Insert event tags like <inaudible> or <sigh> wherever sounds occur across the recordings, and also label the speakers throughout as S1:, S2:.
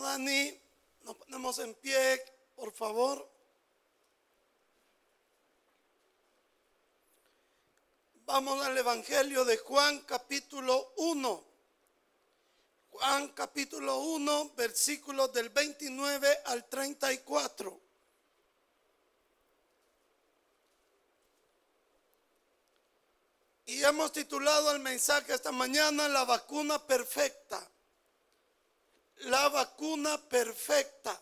S1: Dani, nos ponemos en pie, por favor. Vamos al Evangelio de Juan capítulo 1. Juan capítulo 1, versículos del 29 al 34. Y hemos titulado el mensaje esta mañana La vacuna perfecta. La vacuna perfecta.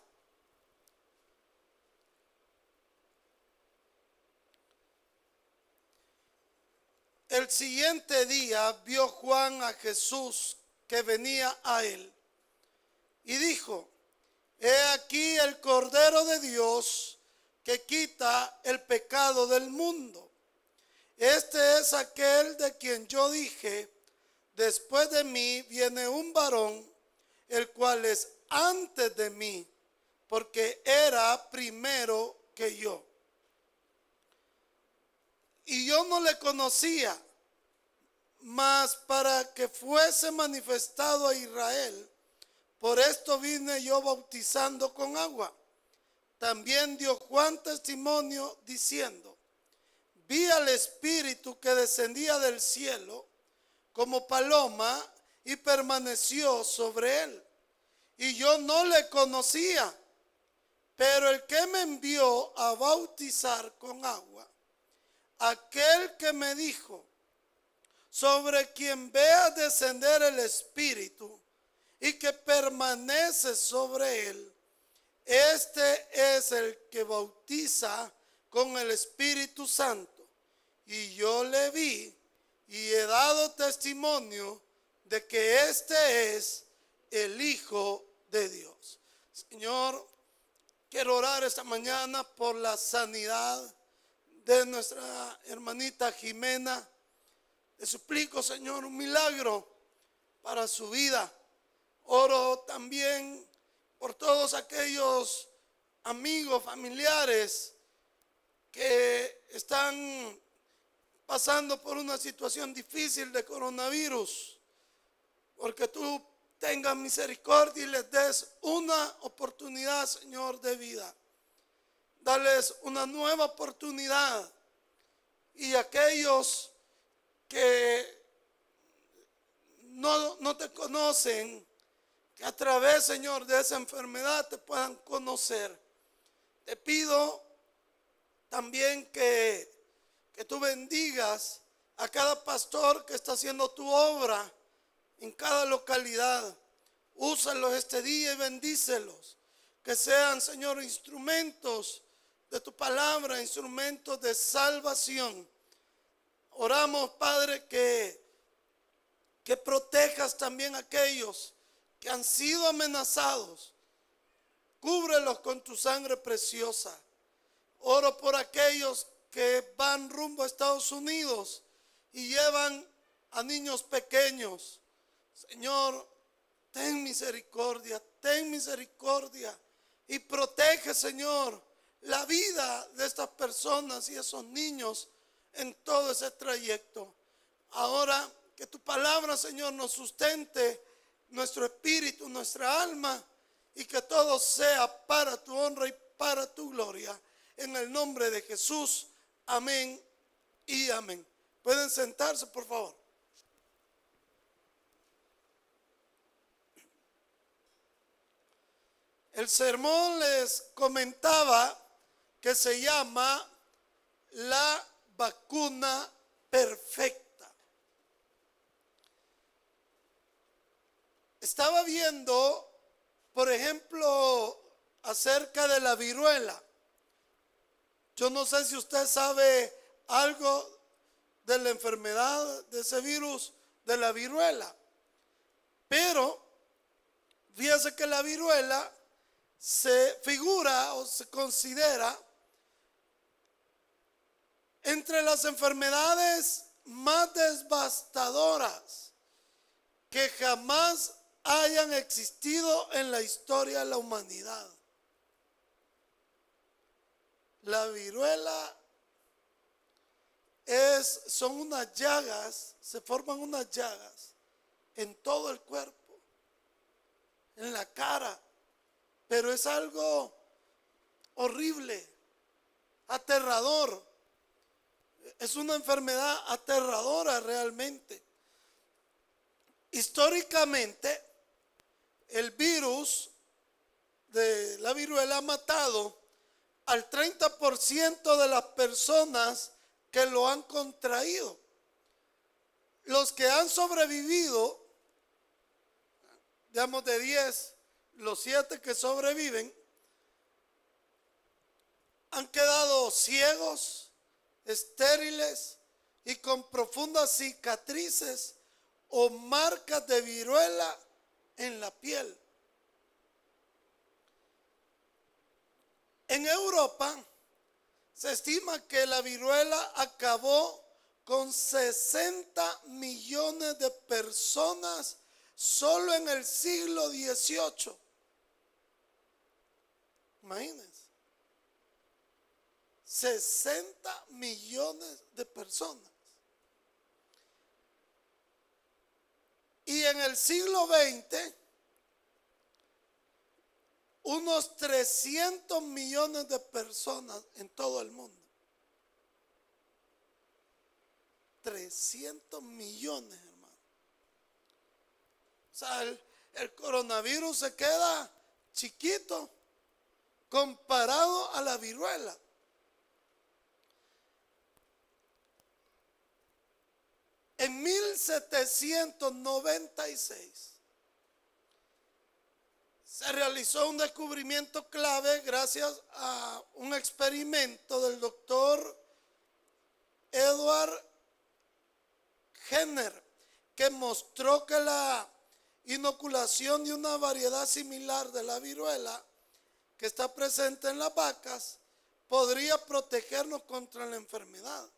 S1: El siguiente día vio Juan a Jesús que venía a él y dijo, he aquí el Cordero de Dios que quita el pecado del mundo. Este es aquel de quien yo dije, después de mí viene un varón, el cual es antes de mí, porque era primero que yo. Y yo no le conocía, mas para que fuese manifestado a Israel, por esto vine yo bautizando con agua. También dio Juan testimonio diciendo, vi al Espíritu que descendía del cielo como paloma y permaneció sobre él. Y yo no le conocía, pero el que me envió a bautizar con agua, aquel que me dijo, sobre quien vea descender el Espíritu y que permanece sobre él, este es el que bautiza con el Espíritu Santo y yo le vi y he dado testimonio de que este es el Hijo de Dios. Señor, quiero orar esta mañana por la sanidad de nuestra hermanita Jimena. Le suplico, Señor, un milagro para su vida. Oro también por todos aquellos amigos, familiares que están pasando por una situación difícil de coronavirus, porque tú tengas misericordia y les des una oportunidad, Señor, de vida. Dales una nueva oportunidad. Y aquellos que no, no te conocen, que a través, Señor, de esa enfermedad te puedan conocer. Te pido también que que tú bendigas a cada pastor que está haciendo tu obra en cada localidad. Úsalos este día y bendícelos. Que sean, Señor, instrumentos de tu palabra, instrumentos de salvación. Oramos, Padre, que, que protejas también a aquellos que han sido amenazados. Cúbrelos con tu sangre preciosa. Oro por aquellos que van rumbo a Estados Unidos y llevan a niños pequeños. Señor, ten misericordia, ten misericordia y protege, Señor, la vida de estas personas y esos niños en todo ese trayecto. Ahora que tu palabra, Señor, nos sustente nuestro espíritu, nuestra alma y que todo sea para tu honra y para tu gloria. En el nombre de Jesús. Amén y amén. Pueden sentarse, por favor. El sermón les comentaba que se llama la vacuna perfecta. Estaba viendo, por ejemplo, acerca de la viruela. Yo no sé si usted sabe algo de la enfermedad de ese virus, de la viruela. Pero fíjese que la viruela se figura o se considera entre las enfermedades más devastadoras que jamás hayan existido en la historia de la humanidad. La viruela es, son unas llagas, se forman unas llagas en todo el cuerpo, en la cara, pero es algo horrible, aterrador. Es una enfermedad aterradora realmente. Históricamente, el virus de la viruela ha matado al 30% de las personas que lo han contraído. Los que han sobrevivido, digamos de 10, los 7 que sobreviven, han quedado ciegos, estériles y con profundas cicatrices o marcas de viruela en la piel. En Europa se estima que la viruela acabó con 60 millones de personas solo en el siglo XVIII. Imagínense. 60 millones de personas. Y en el siglo XX, unos 300 millones de personas en todo el mundo. 300 millones, hermano. O sea, el, el coronavirus se queda chiquito comparado a la viruela. En 1796 se realizó un descubrimiento clave gracias a un experimento del doctor Edward Jenner que mostró que la inoculación de una variedad similar de la viruela que está presente en las vacas podría protegernos contra la enfermedad.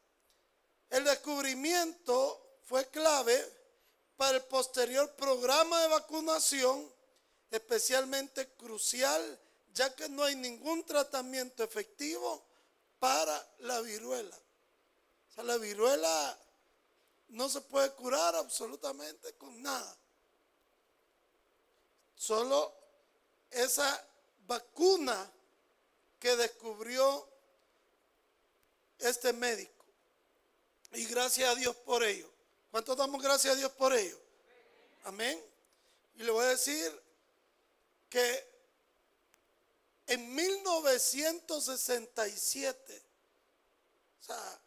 S1: El descubrimiento fue clave para el posterior programa de vacunación, especialmente crucial, ya que no hay ningún tratamiento efectivo para la viruela. O sea, la viruela no se puede curar absolutamente con nada. Solo esa vacuna que descubrió este médico. Y gracias a Dios por ello. ¿Cuántos damos gracias a Dios por ello? Amén. Y le voy a decir que en 1967, o sea,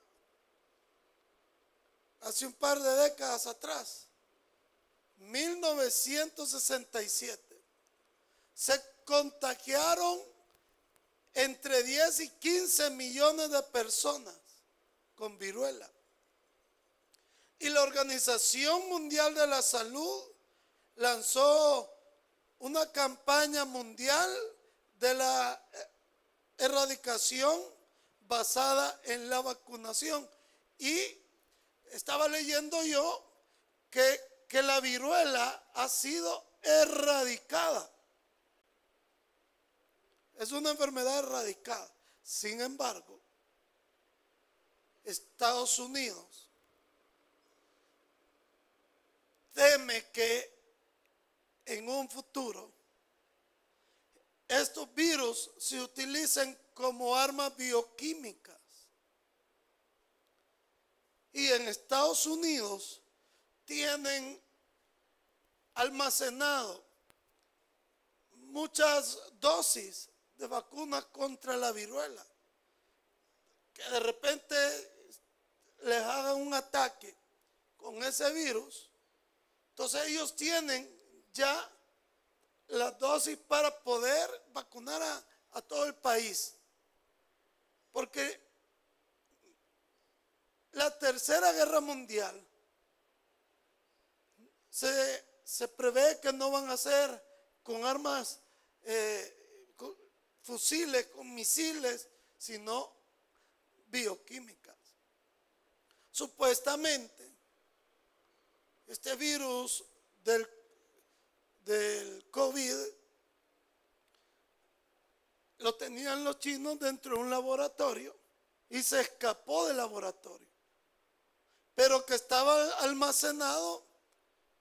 S1: hace un par de décadas atrás, 1967, se contagiaron entre 10 y 15 millones de personas con viruela. Y la Organización Mundial de la Salud lanzó una campaña mundial de la erradicación basada en la vacunación. Y estaba leyendo yo que, que la viruela ha sido erradicada. Es una enfermedad erradicada. Sin embargo, Estados Unidos teme que en un futuro estos virus se utilicen como armas bioquímicas. Y en Estados Unidos tienen almacenado muchas dosis de vacunas contra la viruela. Que de repente les hagan un ataque con ese virus entonces ellos tienen ya la dosis para poder vacunar a, todo el país. Porque la tercera guerra mundial se, prevé que no van a ser con armas, eh, fusiles, con misiles, sino bioquímicas. Supuestamente este virus del, del COVID lo tenían los chinos dentro de un laboratorio y se escapó del laboratorio, pero que estaba almacenado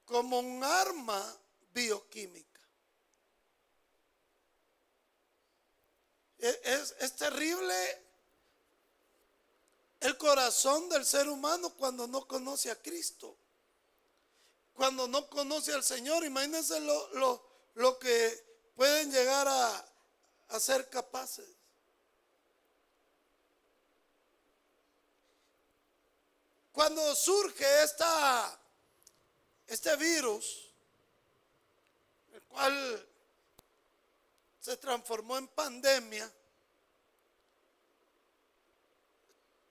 S1: como un arma bioquímica. Es, terrible el corazón del ser humano cuando no conoce a Cristo. Cuando no conoce al Señor, imagínense lo, lo, que pueden llegar a, a ser capaces. Cuando surge esta, este virus, el cual se transformó en pandemia,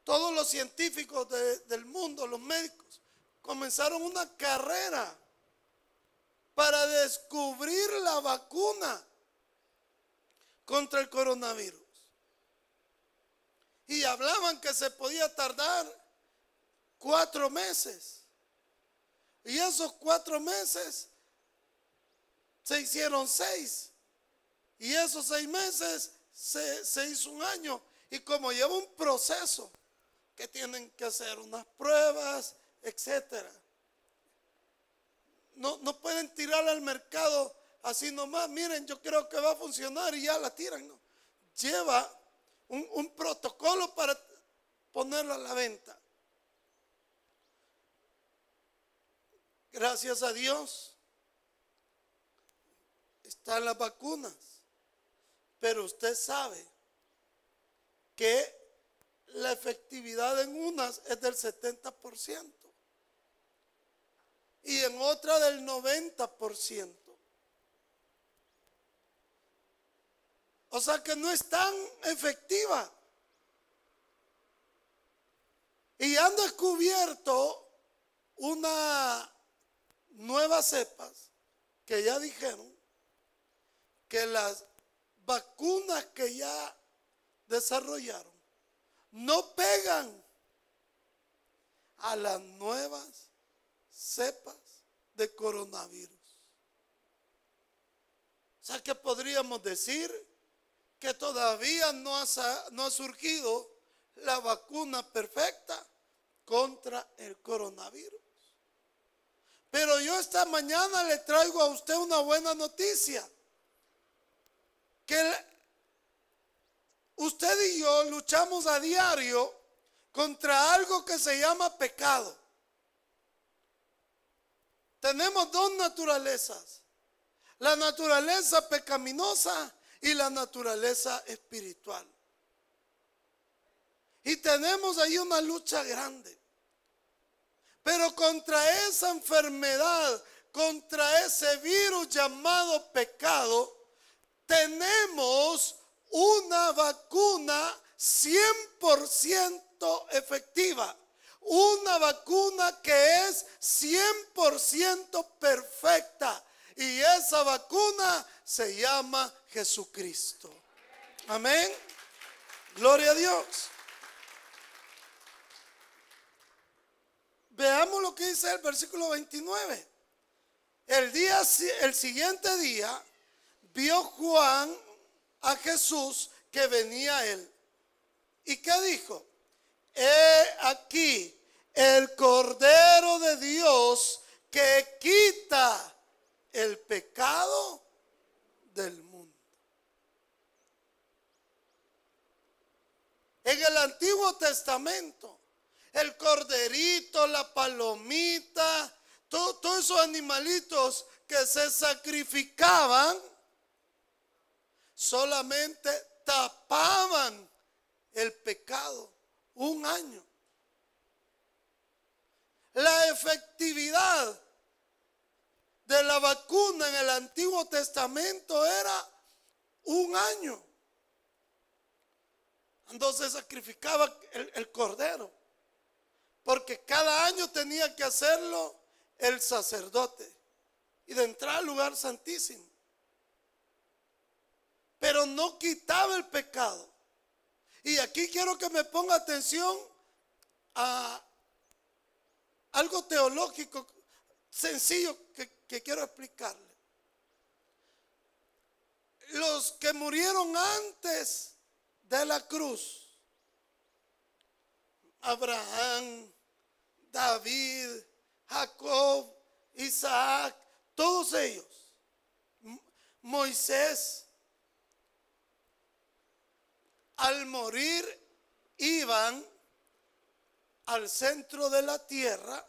S1: todos los científicos del mundo, los médicos, comenzaron una carrera para descubrir la vacuna contra el coronavirus. Y hablaban que se podía tardar cuatro meses. Y esos cuatro meses se hicieron seis. Y esos seis meses se, se hizo un año. Y como lleva un proceso, que tienen que hacer unas pruebas, etcétera. No, no pueden tirar al mercado así nomás. Miren, yo creo que va a funcionar y ya la tiran. No. Lleva un, un protocolo para ponerlo a la venta. Gracias a Dios están las vacunas. Pero usted sabe que la efectividad en unas es del 70% y en otra del 90%. O sea que no es tan efectiva. Y han descubierto una nueva cepas que ya dijeron que las vacunas que ya desarrollaron no pegan a las nuevas cepas de coronavirus. O sea que podríamos decir que todavía no ha, no ha surgido la vacuna perfecta contra el coronavirus. Pero yo esta mañana le traigo a usted una buena noticia. Que Usted y yo luchamos a diario contra algo que se llama pecado. Tenemos dos naturalezas, la naturaleza pecaminosa y la naturaleza espiritual. Y tenemos ahí una lucha grande. Pero contra esa enfermedad, contra ese virus llamado pecado, tenemos una vacuna 100% efectiva. Una vacuna que es 100% perfecta. Y esa vacuna se llama Jesucristo. Amén. Gloria a Dios. Veamos lo que dice el versículo 29. El día el siguiente día vio Juan a Jesús que venía él. ¿Y qué dijo? He aquí el Cordero de Dios que quita el pecado del mundo. En el Antiguo Testamento, el corderito, la palomita, todos esos animalitos que se sacrificaban, solamente tapaban el pecado un año. La efectividad de la vacuna en el Antiguo Testamento era un año. Entonces sacrificaba el, cordero. Porque cada año tenía que hacerlo el sacerdote. Y de entrar al lugar santísimo pero no quitaba el pecado. Y aquí quiero que me ponga atención a algo teológico sencillo que, quiero explicarle. Los que murieron antes de la cruz, Abraham, David, Jacob, Isaac, todos ellos, Moisés, al morir iban al centro de la tierra,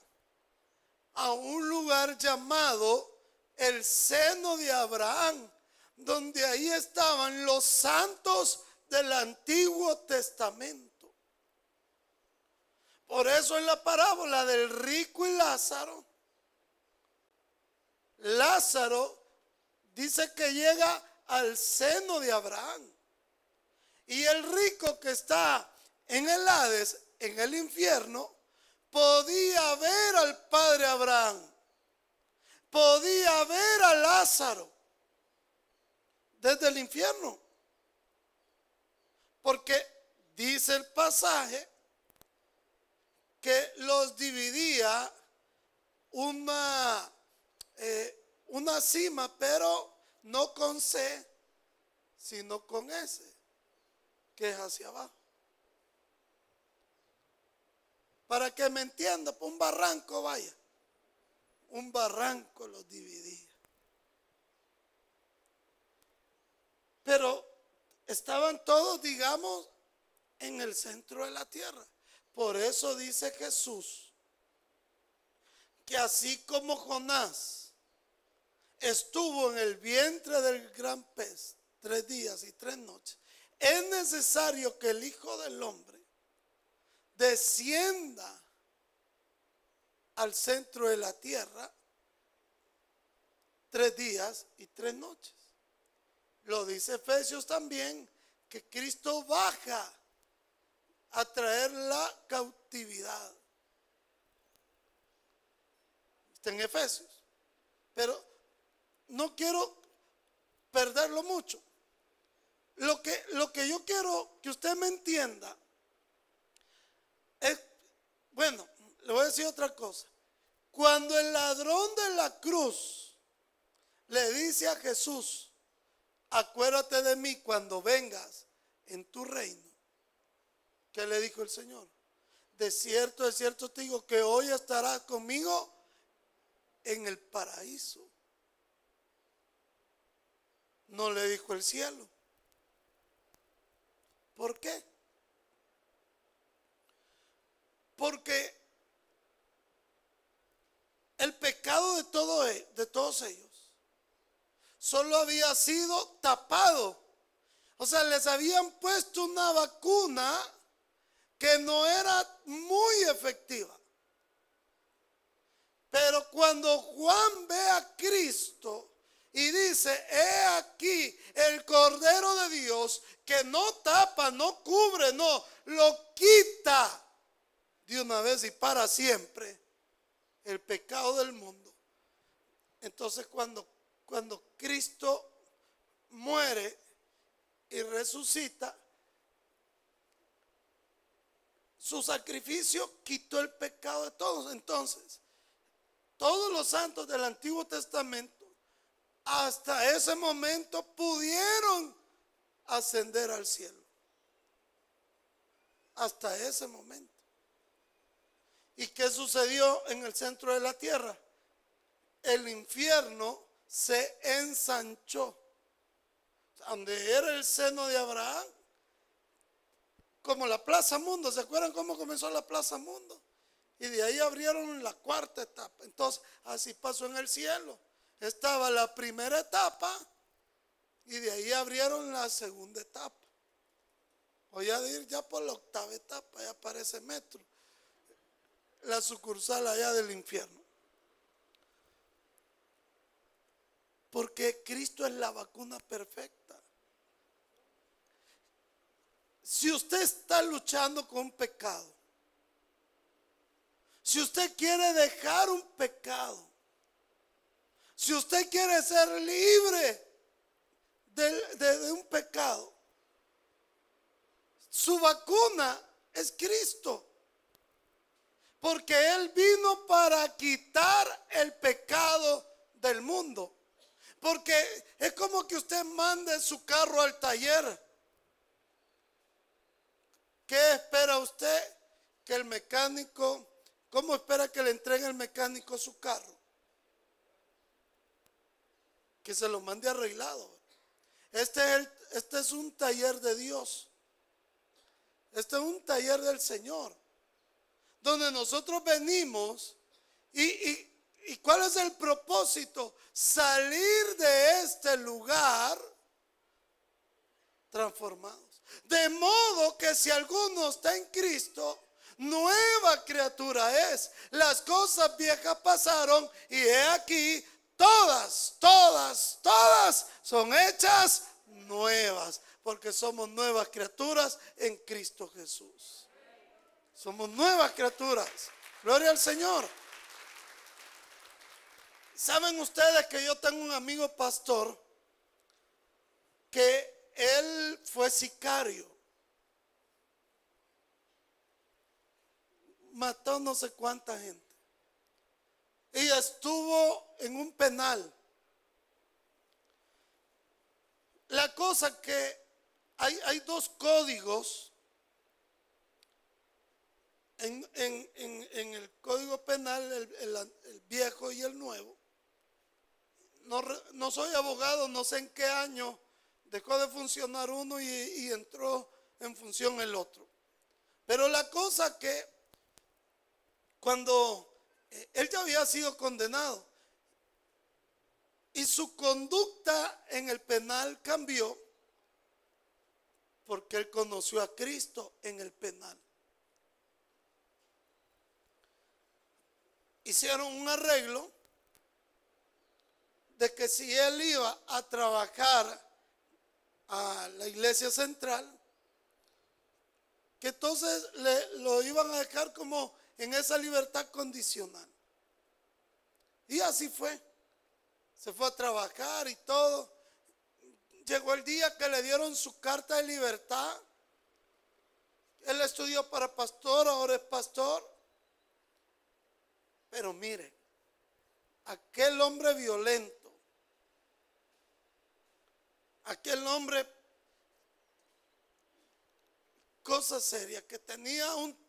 S1: a un lugar llamado el seno de Abraham, donde ahí estaban los santos del Antiguo Testamento. Por eso en la parábola del rico y Lázaro, Lázaro dice que llega al seno de Abraham. Y el rico que está en el Hades, en el infierno, podía ver al padre Abraham, podía ver a Lázaro desde el infierno. Porque dice el pasaje que los dividía una, eh, una cima, pero no con C, sino con S, que es hacia abajo. Para que me entienda, por un barranco vaya. Un barranco los dividía. Pero estaban todos, digamos, en el centro de la tierra. Por eso dice Jesús que así como Jonás estuvo en el vientre del gran pez tres días y tres noches, es necesario que el Hijo del Hombre descienda al centro de la tierra tres días y tres noches. Lo dice Efesios también, que Cristo baja a traer la cautividad. Está en Efesios. Pero no quiero perderlo mucho. Lo que, lo que yo quiero que usted me entienda es, bueno, le voy a decir otra cosa. Cuando el ladrón de la cruz le dice a Jesús, acuérdate de mí cuando vengas en tu reino, ¿qué le dijo el Señor? De cierto, de cierto te digo que hoy estarás conmigo en el paraíso. No le dijo el cielo. ¿Por qué? Porque el pecado de, todo, e, de todos ellos solo había sido tapado. O sea, les habían puesto una vacuna que no era muy efectiva. Pero cuando Juan ve a Cristo y dice, he aquí el Cordero de Dios que no tapa, no cubre, no, lo quita de una vez y para siempre el pecado del mundo. Entonces cuando, cuando Cristo muere y resucita, su sacrificio quitó el pecado de todos. Entonces, todos los santos del Antiguo Testamento hasta ese momento pudieron ascender al cielo. Hasta ese momento. ¿Y qué sucedió en el centro de la tierra? El infierno se ensanchó. Donde era el seno de Abraham, como la Plaza Mundo. ¿Se acuerdan cómo comenzó la Plaza Mundo? Y de ahí abrieron la cuarta etapa. Entonces, así pasó en el cielo. Estaba la primera etapa y de ahí abrieron la segunda etapa. Voy a ir ya por la octava etapa, ya aparece metro la sucursal allá del infierno. Porque Cristo es la vacuna perfecta. Si usted está luchando con un pecado, si usted quiere dejar un pecado, si usted quiere ser libre de, un pecado, su vacuna es Cristo. Porque Él vino para quitar el pecado del mundo. Porque es como que usted mande su carro al taller. ¿Qué espera usted? Que el mecánico, ¿cómo espera que le entregue el mecánico su carro? Que se lo mande arreglado. Este es, este es un taller de Dios. Este es un taller del Señor, donde nosotros venimos y, y cuál es el propósito? Salir de este lugar transformados. De modo que si alguno está en Cristo, nueva criatura es. Las cosas viejas pasaron y he aquí, todas, todas, todas son hechas nuevas, porque somos nuevas criaturas en Cristo Jesús. Somos nuevas criaturas. Gloria al Señor. ¿Saben ustedes que yo tengo un amigo pastor que él fue sicario? Mató no sé cuánta gente. Y estuvo en un penal. La cosa que hay, hay dos códigos en, el código penal, el, viejo y el nuevo. No, no, soy abogado, no sé en qué año dejó de funcionar uno y, y entró en función el otro. Pero la cosa que cuando él ya había sido condenado y su conducta en el penal cambió porque él conoció a Cristo en el penal. Hicieron un arreglo de que si él iba a trabajar a la iglesia central, que entonces le, lo iban a dejar como en esa libertad condicional. Y así fue. Se fue a trabajar y todo. Llegó el día que le dieron su carta de libertad. Él estudió para pastor, ahora es pastor. Pero mire, aquel hombre violento, aquel hombre, cosa seria, que tenía un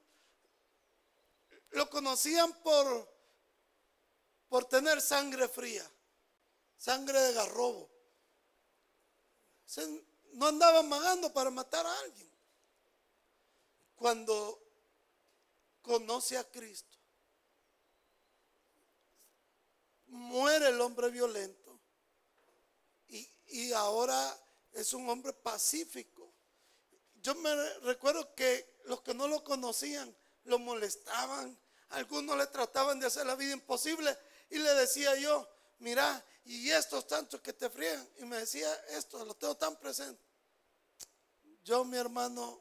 S1: lo conocían por, por tener sangre fría, sangre de garrobo. no andaban magando para matar a alguien. Cuando conoce a Cristo, muere el hombre violento y, y ahora es un hombre pacífico. Yo me recuerdo que los que no lo conocían lo molestaban, algunos le trataban de hacer la vida imposible y le decía yo, mira, y estos tantos que te frían, y me decía esto, lo tengo tan presente. Yo, mi hermano,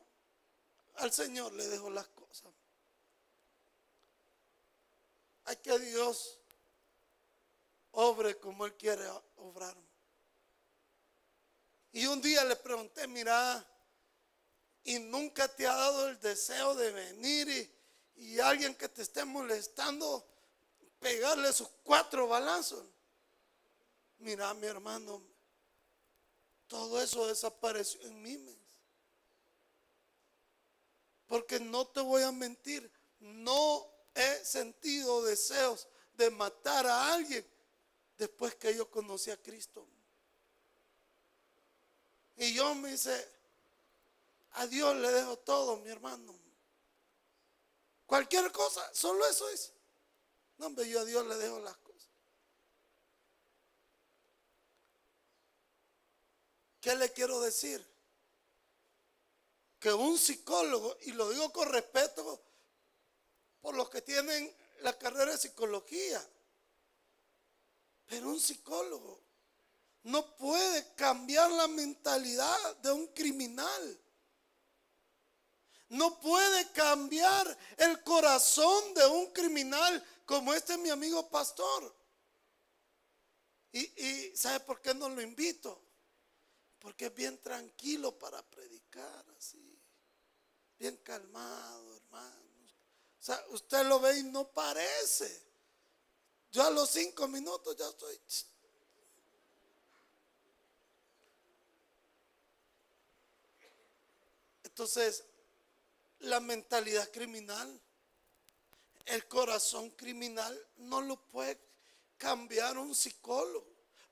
S1: al Señor le dejo las cosas. Hay que Dios obre como Él quiere obrar. Y un día le pregunté, mira, y nunca te ha dado el deseo de venir y, alguien que te esté molestando, pegarle sus cuatro balazos. Mira, mi hermano, todo eso desapareció en mí. Porque no te voy a mentir, no he sentido deseos de matar a alguien después que yo conocí a Cristo. Y yo me hice a Dios le dejo todo, mi hermano. Cualquier cosa, solo eso es. No, hombre, yo a Dios le dejo las cosas. ¿Qué le quiero decir? Que un psicólogo, y lo digo con respeto por los que tienen la carrera de psicología, pero un psicólogo no puede cambiar la mentalidad de un criminal no puede cambiar el corazón de un criminal como este mi amigo pastor. Y, ¿sabe por qué no lo invito? Porque es bien tranquilo para predicar así. Bien calmado, hermanos. O sea, usted lo ve y no parece. Yo a los cinco minutos ya estoy... Entonces, la mentalidad criminal, el corazón criminal, no lo puede cambiar un psicólogo.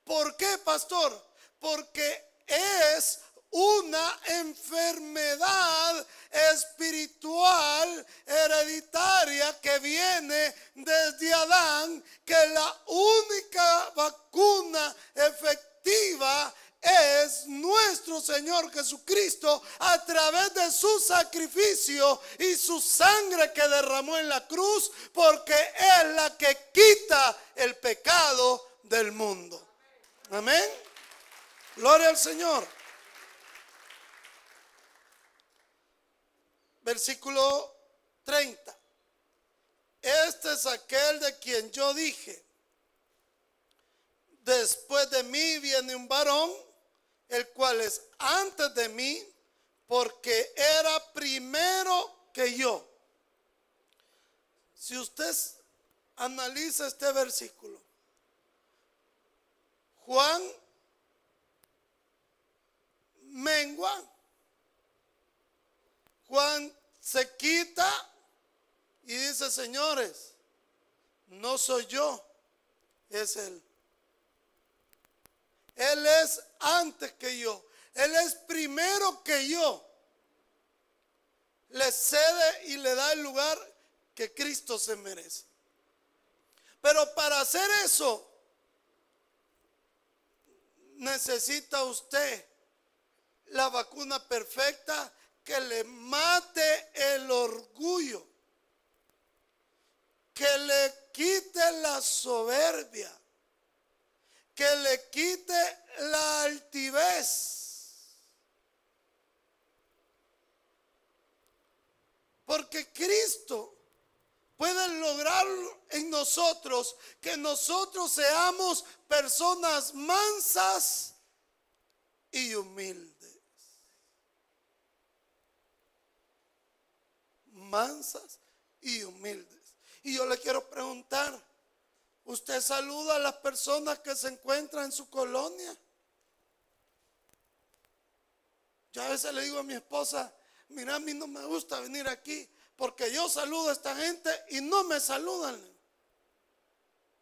S1: ¿Por qué, pastor? Porque es una enfermedad espiritual hereditaria que viene desde Adán, que la única vacuna efectiva es nuestro Señor Jesucristo a través de su sacrificio y su sangre que derramó en la cruz, porque es la que quita el pecado del mundo. Amén. Gloria al Señor. Versículo 30. Este es aquel de quien yo dije, después de mí viene un varón el cual es antes de mí, porque era primero que yo. Si usted analiza este versículo, Juan mengua, Juan se quita y dice, señores, no soy yo, es él. Él es antes que yo. Él es primero que yo. Le cede y le da el lugar que Cristo se merece. Pero para hacer eso, necesita usted la vacuna perfecta que le mate el orgullo, que le quite la soberbia, que le quite la altivez. Porque Cristo puede lograr en nosotros que nosotros seamos personas mansas y humildes. Mansas y humildes. Y yo le quiero preguntar, Saluda a las personas que se encuentran en su colonia. Yo a veces le digo a mi esposa, mira, a mí no me gusta venir aquí porque yo saludo a esta gente y no me saludan.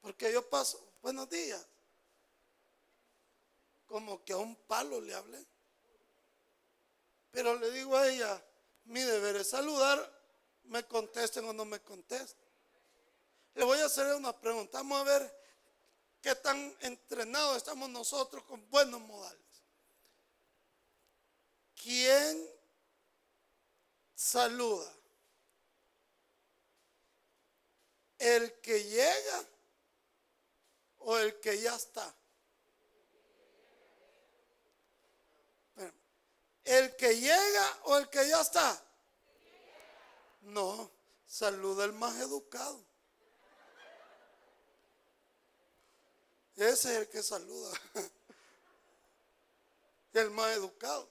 S1: Porque yo paso, buenos días. Como que a un palo le hablé. Pero le digo a ella, mi deber es saludar, me contesten o no me contesten. Le voy a hacer una pregunta. Vamos a ver qué tan entrenados estamos nosotros con buenos modales. ¿Quién saluda? ¿El que llega o el que ya está? ¿El que llega o el que ya está? No, saluda el más educado. Ese es el que saluda. <laughs> El más educado.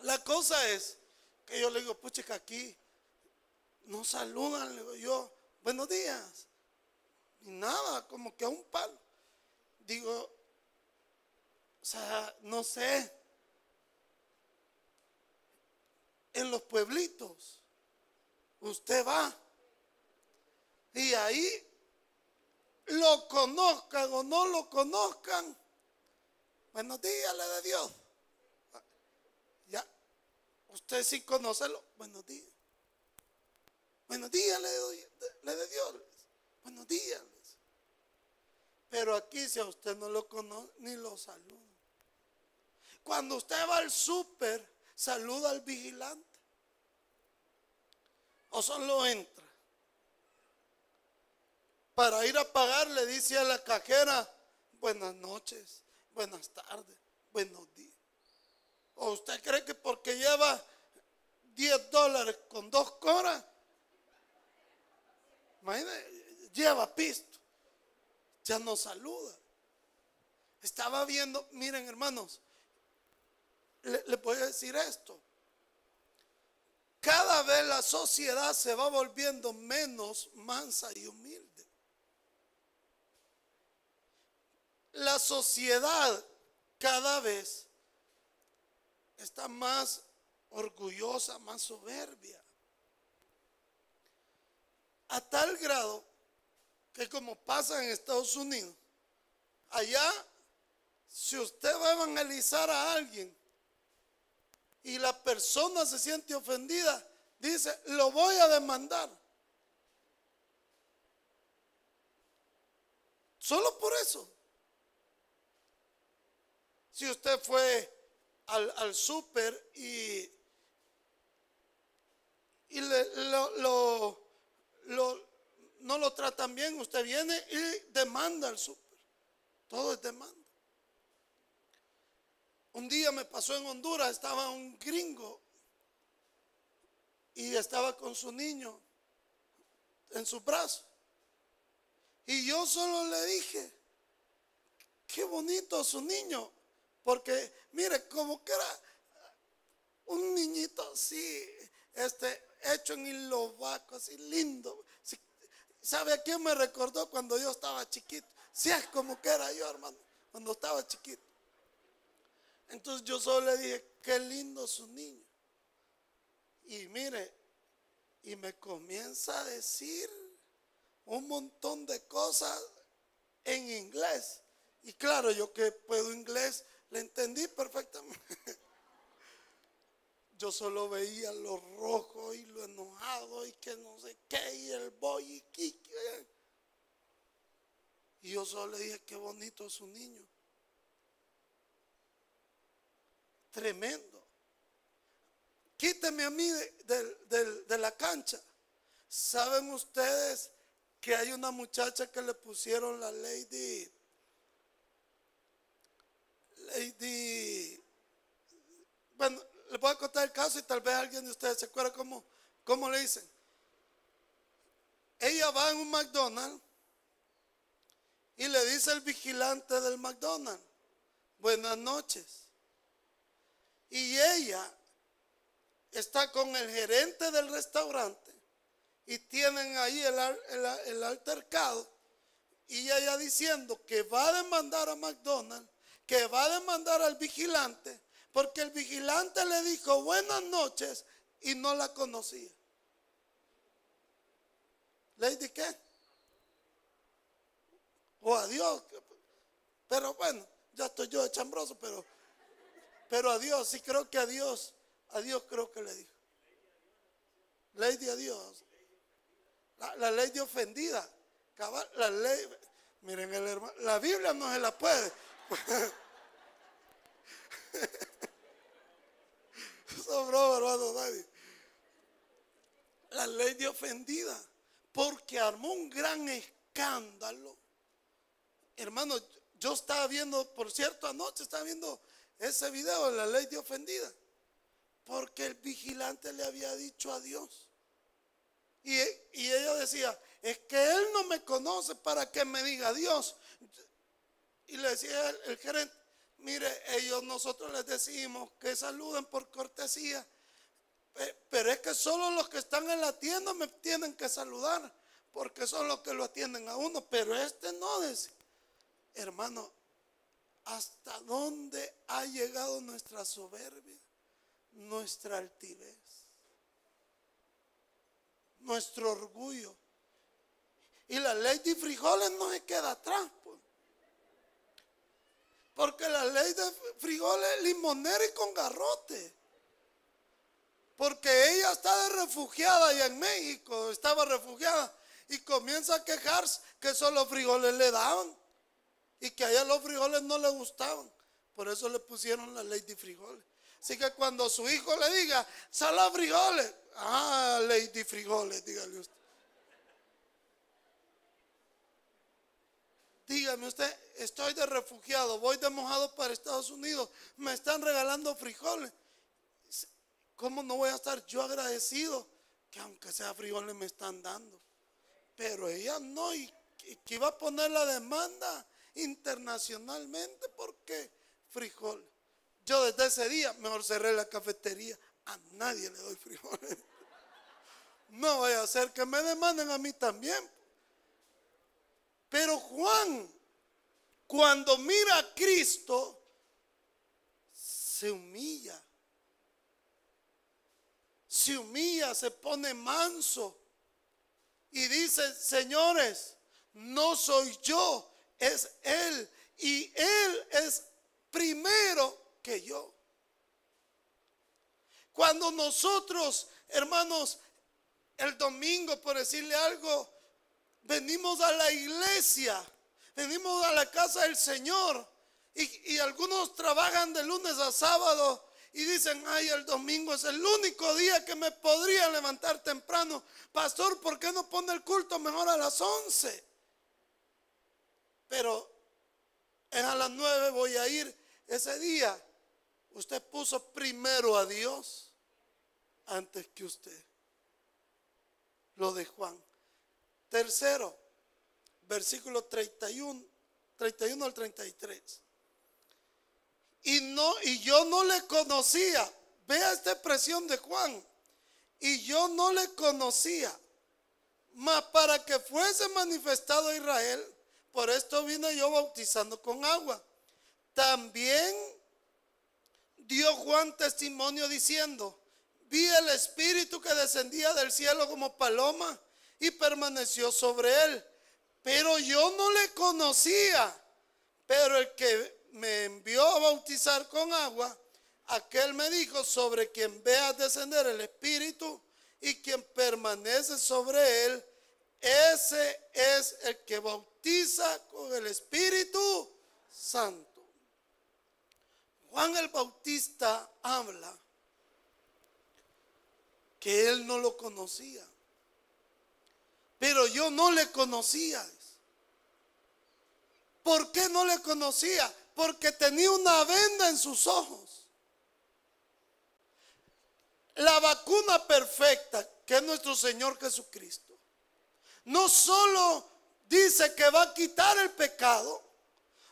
S1: La cosa es que yo le digo, pucha, que aquí no saludan, le digo yo, buenos días. Y nada, como que a un palo. Digo, o sea, no sé. En los pueblitos, usted va. Y ahí lo conozcan o no lo conozcan, buenos días, le de Dios. Ya, usted sí conoce lo, buenos días. Buenos días, le de, Dios. Buenos días. Pero aquí si a usted no lo conoce, ni lo saluda. Cuando usted va al súper, saluda al vigilante. O solo entra para ir a pagar le dice a la cajera, buenas noches, buenas tardes, buenos días. ¿O usted cree que porque lleva 10 dólares con dos coras, lleva pisto, ya no saluda? Estaba viendo, miren hermanos, le, le voy a decir esto. Cada vez la sociedad se va volviendo menos mansa y humilde. La sociedad cada vez está más orgullosa, más soberbia. A tal grado que como pasa en Estados Unidos, allá, si usted va a evangelizar a alguien y la persona se siente ofendida, dice, lo voy a demandar. Solo por eso. Si usted fue al, al súper y, y lo, no lo tratan bien, usted viene y demanda al súper. Todo es demanda. Un día me pasó en Honduras, estaba un gringo y estaba con su niño en su brazo. Y yo solo le dije, qué bonito su niño. Porque mire, como que era un niñito así, este, hecho en hilobaco, así lindo. ¿Sabe a quién me recordó cuando yo estaba chiquito? Si es como que era yo, hermano, cuando estaba chiquito. Entonces yo solo le dije, qué lindo su niño. Y mire, y me comienza a decir un montón de cosas en inglés. Y claro, yo que puedo inglés, le entendí perfectamente. <laughs> Yo solo veía lo rojo y lo enojado y que no sé qué, y el boy y Kiki. Y yo solo le dije, qué bonito es su niño. Tremendo. Quíteme a mí de, de la cancha. ¿Saben ustedes que hay una muchacha que le pusieron la lady Bueno, le voy a contar el caso y tal vez alguien de ustedes se acuerda cómo, cómo le dicen. Ella va en un McDonald's y le dice al vigilante del McDonald's, buenas noches. Y ella está con el gerente del restaurante y tienen ahí el, el, el altercado y ella diciendo que va a demandar a McDonald's que va a demandar al vigilante porque el vigilante le dijo buenas noches y no la conocía. ¿Lady qué? O adiós. Pero bueno, ya estoy yo de chambroso, pero, pero adiós, sí creo que adiós, adiós creo que le dijo. Lady adiós. La, la ley de ofendida. La ley, miren el hermano, la Biblia no se la puede. <laughs> Sobró, hermano, nadie. La ley de ofendida, porque armó un gran escándalo. Hermano, yo estaba viendo, por cierto, anoche estaba viendo ese video de la ley de ofendida, porque el vigilante le había dicho a Dios. Y, ella decía, es que él no me conoce para que me diga Dios. Y le decía el gerente, Mire, ellos nosotros les decimos que saluden por cortesía, pero es que solo los que están en la tienda me tienen que saludar, porque son los que lo atienden a uno, pero este no dice. Hermano, ¿hasta dónde ha llegado nuestra soberbia, nuestra altivez, nuestro orgullo? Y la ley de frijoles no se queda atrás. Porque la ley de frijoles limonera y con garrote. Porque ella está refugiada allá en México, estaba refugiada y comienza a quejarse que solo frijoles le daban y que allá los frijoles no le gustaban. Por eso le pusieron la ley de frijoles. Así que cuando su hijo le diga, sala frijoles, ah, ley de frijoles, dígale usted. Dígame usted, estoy de refugiado, voy de mojado para Estados Unidos, me están regalando frijoles. ¿Cómo no voy a estar yo agradecido que aunque sea frijoles me están dando? Pero ella no, y que iba a poner la demanda internacionalmente porque frijol. Yo desde ese día mejor cerré la cafetería, a nadie le doy frijoles. No vaya a ser que me demanden a mí también. Pero Juan, cuando mira a Cristo, se humilla. Se humilla, se pone manso. Y dice, señores, no soy yo, es Él. Y Él es primero que yo. Cuando nosotros, hermanos, el domingo, por decirle algo, venimos a la iglesia, venimos a la casa del Señor y, algunos trabajan de lunes a sábado y dicen, ay, el domingo es el único día que me podría levantar temprano. Pastor, ¿por qué no pone el culto mejor a las 11? Pero en a las 9 voy a ir ese día. Usted puso primero a Dios antes que usted. Lo de Juan. Tercero, versículo 31, 31 al 33 y no y yo no le conocía. Vea esta expresión de Juan. Y yo no le conocía. Mas para que fuese manifestado a Israel, por esto vine yo bautizando con agua. También dio Juan testimonio diciendo, vi el Espíritu que descendía del cielo como paloma y permaneció sobre él. Pero yo no le conocía. Pero el que me envió a bautizar con agua, aquel me dijo, sobre quien vea descender el Espíritu y quien permanece sobre él, ese es el que bautiza con el Espíritu Santo. Juan el Bautista habla que él no lo conocía, pero yo no le conocía. ¿Por qué no le conocía? porque tenía una venda en sus ojos. La vacuna perfecta, que es nuestro Señor Jesucristo, no solo dice que va a quitar el pecado,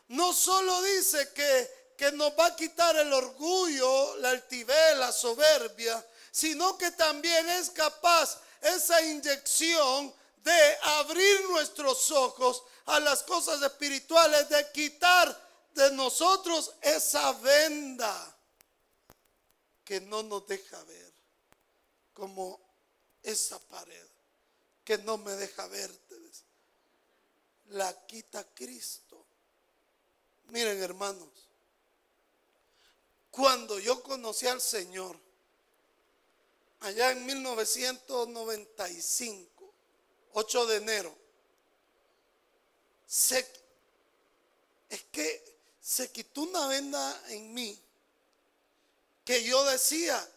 S1: no solo dice que, que nos va a quitar el orgullo, la altivez, la soberbia, sino que también es capaz esa inyección de abrir nuestros ojos a las cosas espirituales, de quitar de nosotros esa venda que no nos deja ver, como esa pared que no me deja verte. La quita Cristo. Miren hermanos, cuando yo conocí al Señor, allá en 1995, 8 de enero, es que se quitó una venda en mí que yo decía,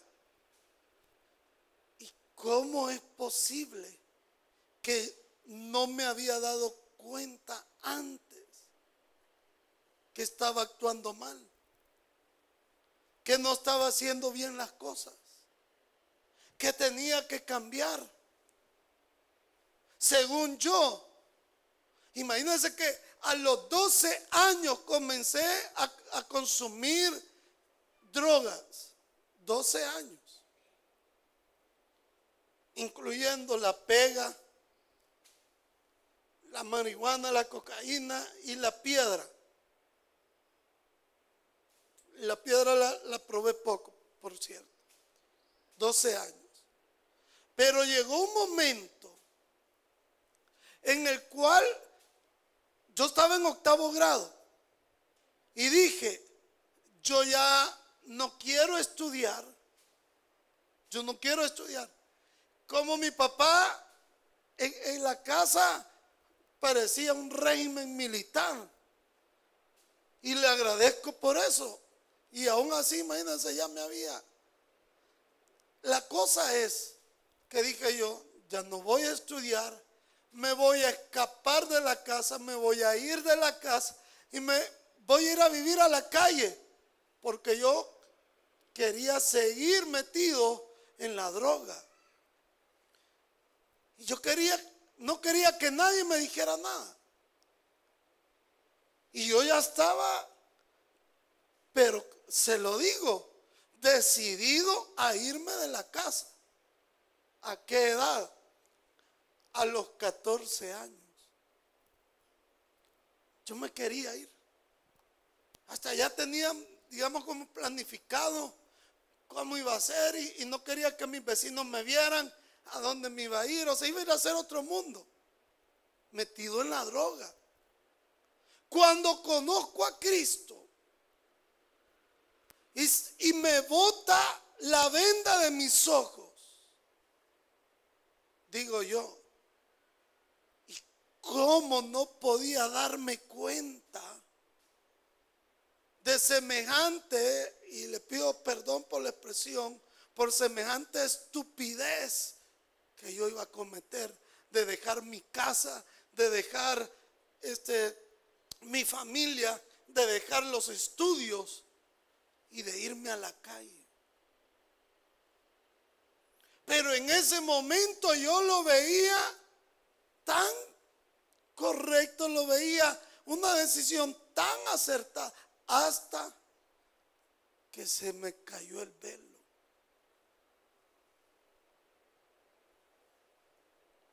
S1: ¿y cómo es posible que no me había dado cuenta antes que estaba actuando mal? Que no estaba haciendo bien las cosas, que tenía que cambiar. Según yo, imagínense que a los 12 años comencé a, consumir drogas. 12 años. Incluyendo la pega, la marihuana, la cocaína y la piedra. La piedra la, probé poco, por cierto. 12 años. Pero llegó un momento en el cual yo estaba en octavo grado y dije, yo ya no quiero estudiar, yo no quiero estudiar. Como mi papá en, la casa parecía un régimen militar. Y le agradezco por eso. Y aún así, imagínense, ya me había. La cosa es que dije yo, ya no voy a estudiar, me voy a escapar de la casa, me voy a ir de la casa y me voy a ir a vivir a la calle, porque yo quería seguir metido en la droga. Y yo quería, no quería que nadie me dijera nada. Y yo ya estaba, pero se lo digo, decidido a irme de la casa. ¿A qué edad? A los 14 años. Yo me quería ir. Hasta ya tenía, digamos, como planificado cómo iba a ser y, no quería que mis vecinos me vieran a dónde me iba a ir. O sea, iba a ir a hacer otro mundo. Metido en la droga. Cuando conozco a Cristo y, y me bota la venda de mis ojos digo yo. ¿Y cómo no podía darme cuenta de semejante, y le pido perdón por la expresión, por semejante estupidez que yo iba a cometer de dejar mi casa, de dejar este mi familia, de dejar los estudios y de irme a la calle. Pero en ese momento yo lo veía tan correcto, lo veía una decisión tan acertada hasta que se me cayó el velo.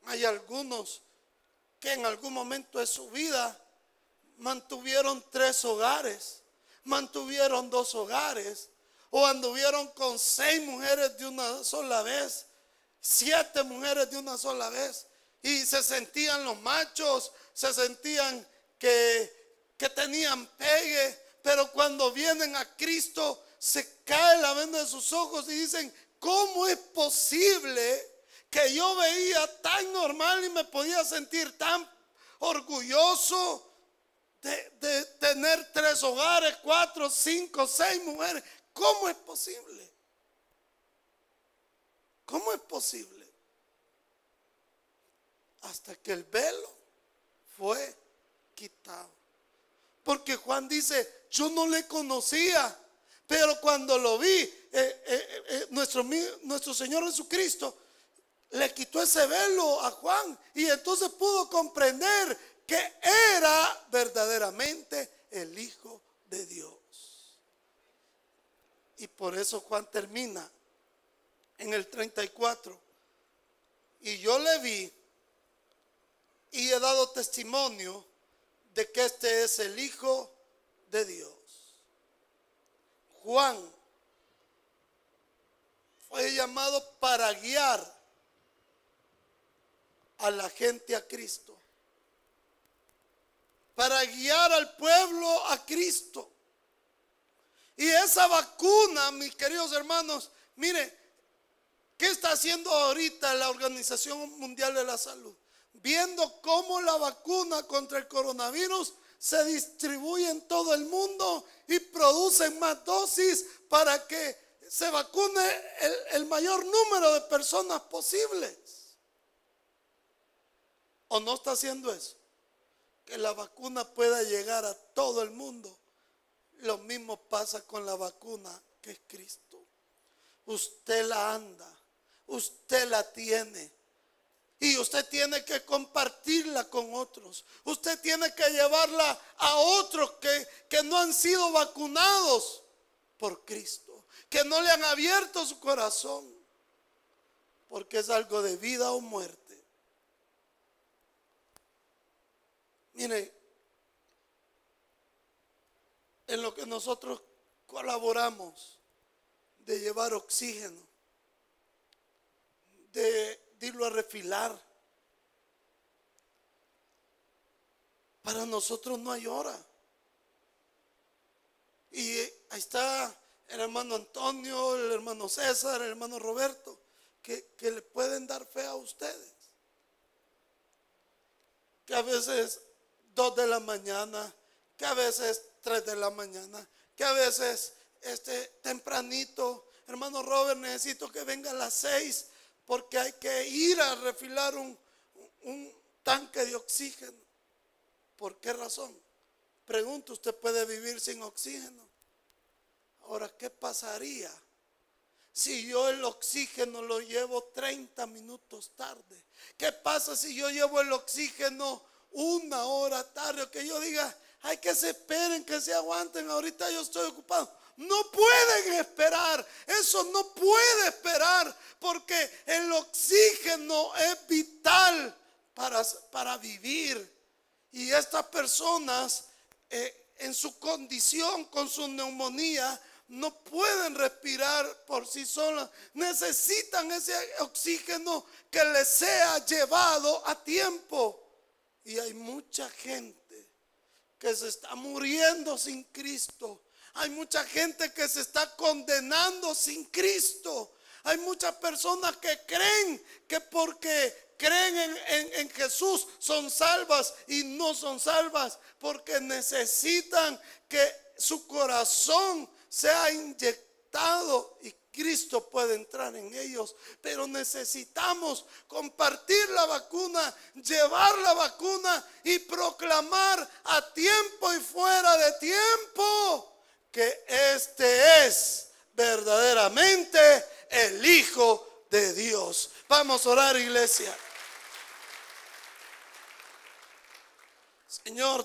S1: Hay algunos que en algún momento de su vida mantuvieron tres hogares, mantuvieron dos hogares, o anduvieron con seis mujeres de una sola vez, siete mujeres de una sola vez, y se sentían los machos, se sentían que, que tenían pegue, pero cuando vienen a Cristo se cae la venda de sus ojos y dicen, ¿cómo es posible que yo veía tan normal y me podía sentir tan orgulloso de, de, tener tres hogares, cuatro, cinco, seis mujeres. ¿Cómo es posible? ¿Cómo es posible? Hasta que el velo fue quitado. Porque Juan dice, yo no le conocía, pero cuando lo vi, eh, eh, eh, nuestro, nuestro Señor Jesucristo le quitó ese velo a Juan y entonces pudo comprender que era verdaderamente el Hijo de Dios. Y por eso Juan termina en el 34. Y yo le vi y he dado testimonio de que este es el Hijo de Dios. Juan fue llamado para guiar a la gente a Cristo, para guiar al pueblo a Cristo. Y esa vacuna, mis queridos hermanos, mire, ¿qué está haciendo ahorita la Organización Mundial de la Salud? Viendo cómo la vacuna contra el coronavirus se distribuye en todo el mundo y producen más dosis para que se vacune el, el mayor número de personas posibles. ¿O no está haciendo eso? Que la vacuna pueda llegar a todo el mundo lo mismo pasa con la vacuna que es Cristo. Usted la anda, usted la tiene. Y usted tiene que compartirla con otros. Usted tiene que llevarla a otros que, que no han sido vacunados por Cristo. Que no le han abierto su corazón. Porque es algo de vida o muerte. Mire, en lo que nosotros colaboramos de llevar oxígeno, de, irlo a refilar. Para nosotros no hay hora. Y ahí está el hermano Antonio, el hermano César, el hermano Roberto, que, que le pueden dar fe a ustedes. Que a veces dos de la mañana, que a veces 3 de la mañana, que a veces este tempranito, hermano Robert, necesito que venga a las 6 porque hay que ir a refilar un, tanque de oxígeno. ¿Por qué razón? Pregunto, ¿usted puede vivir sin oxígeno? Ahora, ¿qué pasaría si yo el oxígeno lo llevo 30 minutos tarde? ¿Qué pasa si yo llevo el oxígeno una hora tarde? O que yo diga, hay que se esperen, que se aguanten. Ahorita yo estoy ocupado. No pueden esperar. Eso no puede esperar porque el oxígeno es vital para, para vivir. Y estas personas eh, en su condición con su neumonía no pueden respirar por sí solas. Necesitan ese oxígeno que les sea llevado a tiempo. Y hay mucha gente que se está muriendo sin Cristo. Hay mucha gente que se está condenando sin Cristo. Hay muchas personas que creen que porque creen en, Jesús son salvas y no son salvas porque necesitan que su corazón sea inyectado y Cristo puede entrar en ellos, pero necesitamos compartir la vacuna, llevar la vacuna y proclamar a tiempo y fuera de tiempo que este es verdaderamente el Hijo de Dios. Vamos a orar, iglesia. Señor,